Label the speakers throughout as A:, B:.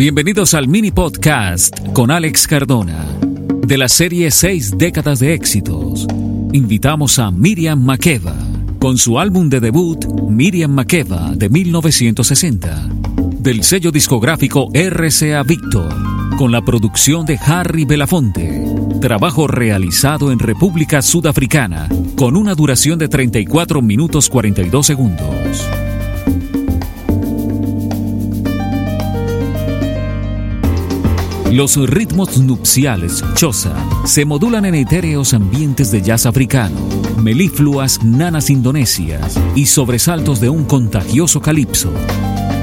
A: Bienvenidos al mini podcast con Alex Cardona, de la serie 6 décadas de éxitos. Invitamos a Miriam Makeba con su álbum de debut Miriam Makeba de 1960, del sello discográfico RCA Victor, con la producción de Harry Belafonte. Trabajo realizado en República Sudafricana, con una duración de 34 minutos 42 segundos. Los ritmos nupciales choza se modulan en etéreos ambientes de jazz africano, melifluas nanas indonesias y sobresaltos de un contagioso calipso.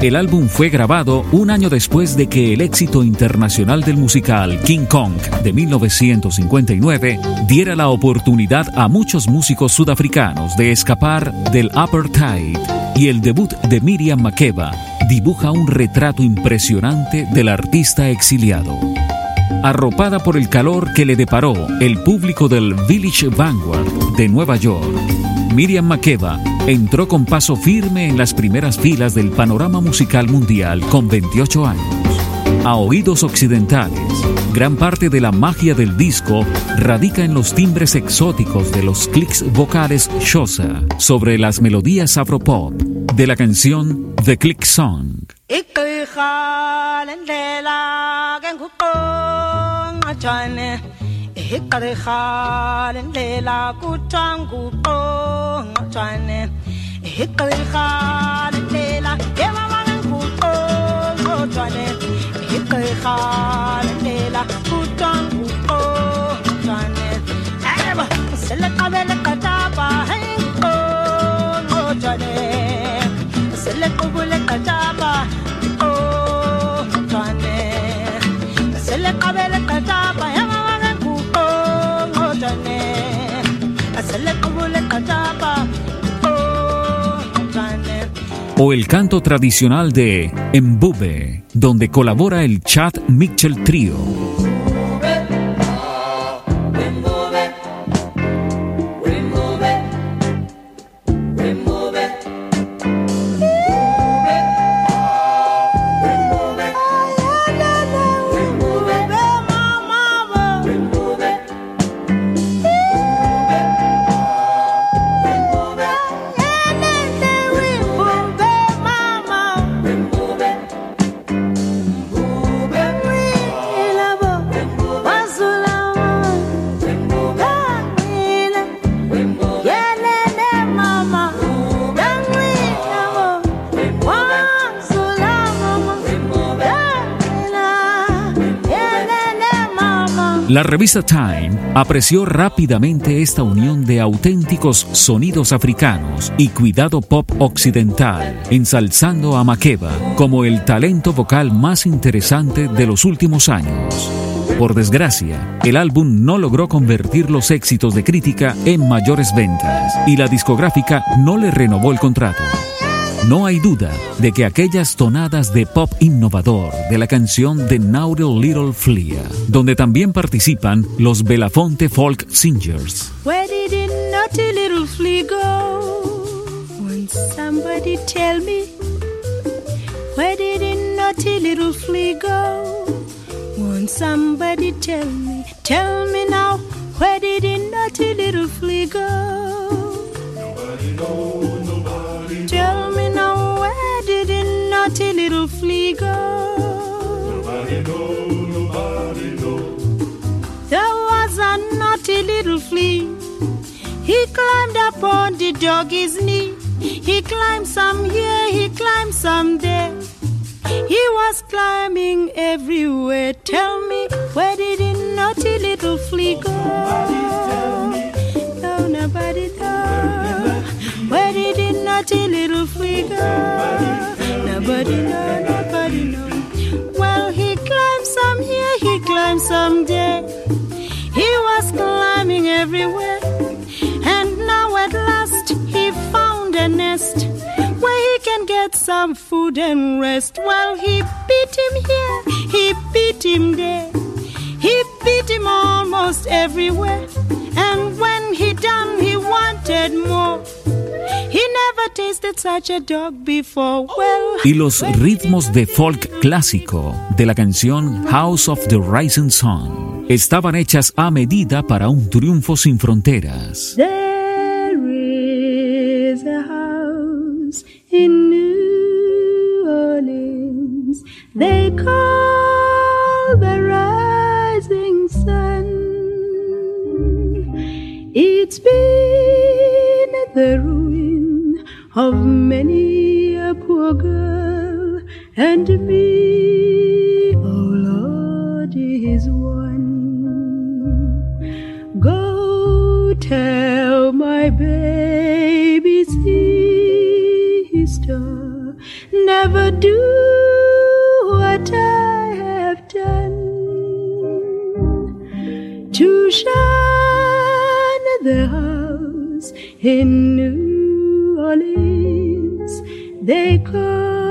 A: El álbum fue grabado un año después de que el éxito internacional del musical King Kong de 1959 diera la oportunidad a muchos músicos sudafricanos de escapar del apartheid y el debut de Miriam Makeba dibuja un retrato impresionante del artista exiliado. Arropada por el calor que le deparó el público del Village Vanguard de Nueva York, Miriam Makeba entró con paso firme en las primeras filas del panorama musical mundial con 28 años. A oídos occidentales, gran parte de la magia del disco radica en los timbres exóticos de los clics vocales Xhosa sobre las melodías afropop de la canción The Click Song. kotwane e qirha landela utonguqotwane eba seleqabeleqata o el canto tradicional de Mbube, donde colabora el Chad Mitchell Trio. La revista Time apreció rápidamente esta unión de auténticos sonidos africanos y cuidado pop occidental, ensalzando a Makeba como el talento vocal más interesante de los últimos años. Por desgracia, el álbum no logró convertir los éxitos de crítica en mayores ventas y la discográfica no le renovó el contrato. No hay duda de que aquellas tonadas de pop innovador de la canción The Naughty Little Flea, donde también participan los Belafonte Folk Singers.
B: Where did the naughty little flea go? Won't somebody tell me? Where did the naughty little flea go? Won't somebody tell me? Tell me now, where did the naughty little flea go? Nobody knows, naughty little flea go? Nobody knows, nobody knows. There was a naughty little flea. He climbed up on the doggy's knee. He climbed some here, he climbed some there. He was climbing everywhere. Tell me, where did the naughty little flea go? No, nobody knows. Where did the naughty little flea go? nobody know, nobody know. Well, he climbed some here, he climbed some there. He was climbing everywhere. And now at last he found a nest where he can get some food and rest. Well, he beat him here, he beat him there. He beat him almost everywhere. And when he done, he wanted more. He never tasted such a dog before. Well,
A: y los ritmos de folk clásico de la canción House of the Rising Sun estaban hechas a medida para un triunfo sin fronteras.
B: There is a house in New Orleans they call the Rising Sun. It's been the ruin of many a poor girl and me. Oh Lord is one. Go tell my baby sister, never do what I have done to shine the house in New Orleans. They call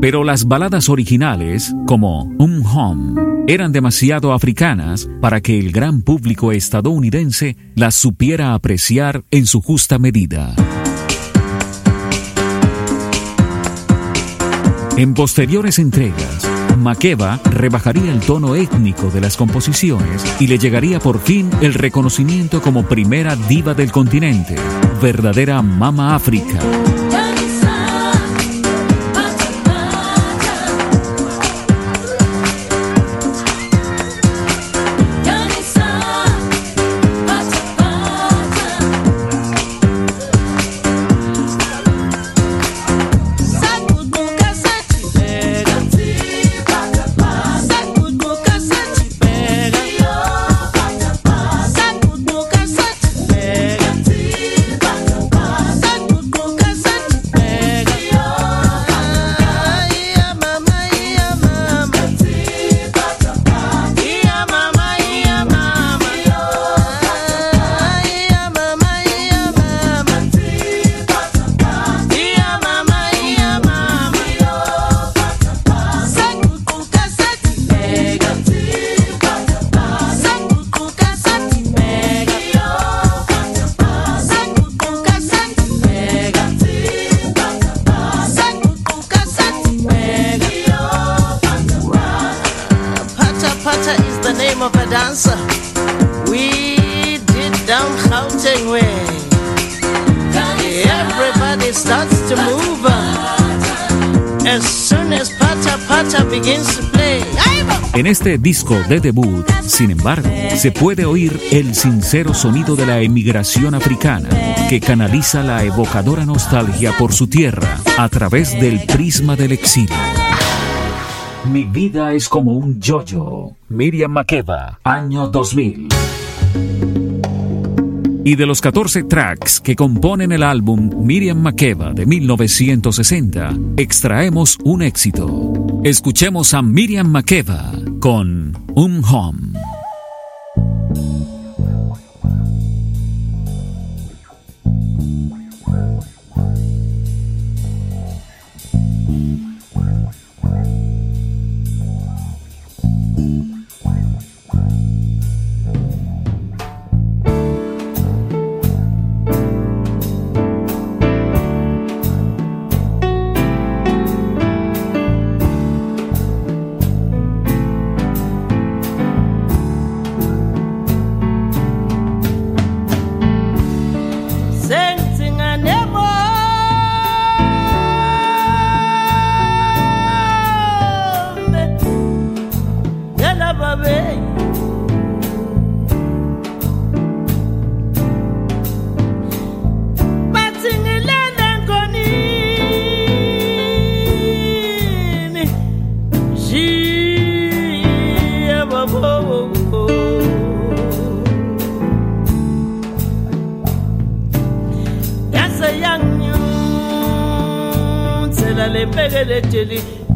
A: Pero las baladas originales, como Um Home, eran demasiado africanas para que el gran público estadounidense las supiera apreciar en su justa medida. En posteriores entregas, Makeba rebajaría el tono étnico de las composiciones y le llegaría por fin el reconocimiento como primera diva del continente, verdadera Mama África.
C: As soon as Pata Pata begins to play.
A: En este disco de debut, sin embargo, se puede oír el sincero sonido de la emigración africana, que canaliza la evocadora nostalgia por su tierra a través del prisma del exilio. Mi vida es como un yo-yo. Miriam Makeba, año 2000. Y de los 14 tracks que componen el álbum Miriam Makeba de 1960, extraemos un éxito. Escuchemos a Miriam Makeba con Um Home.
C: dilly dilly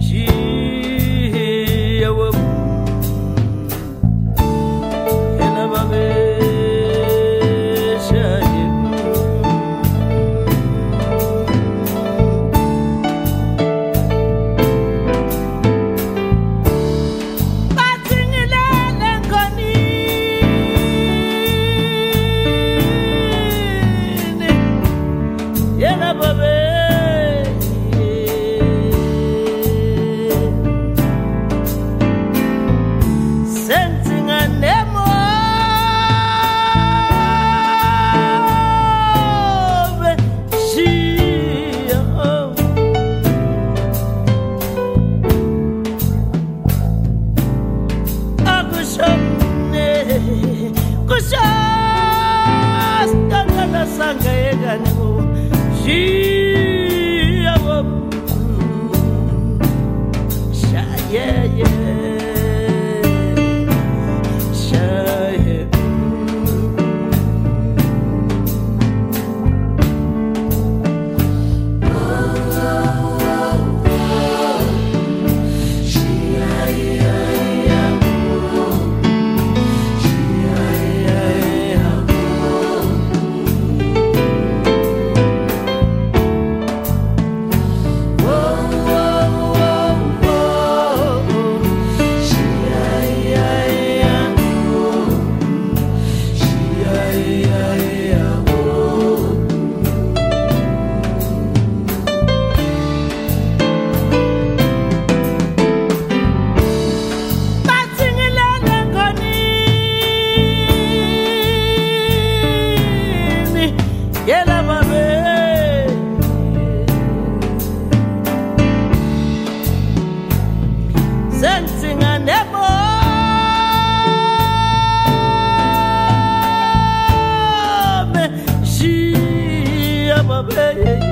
C: baby.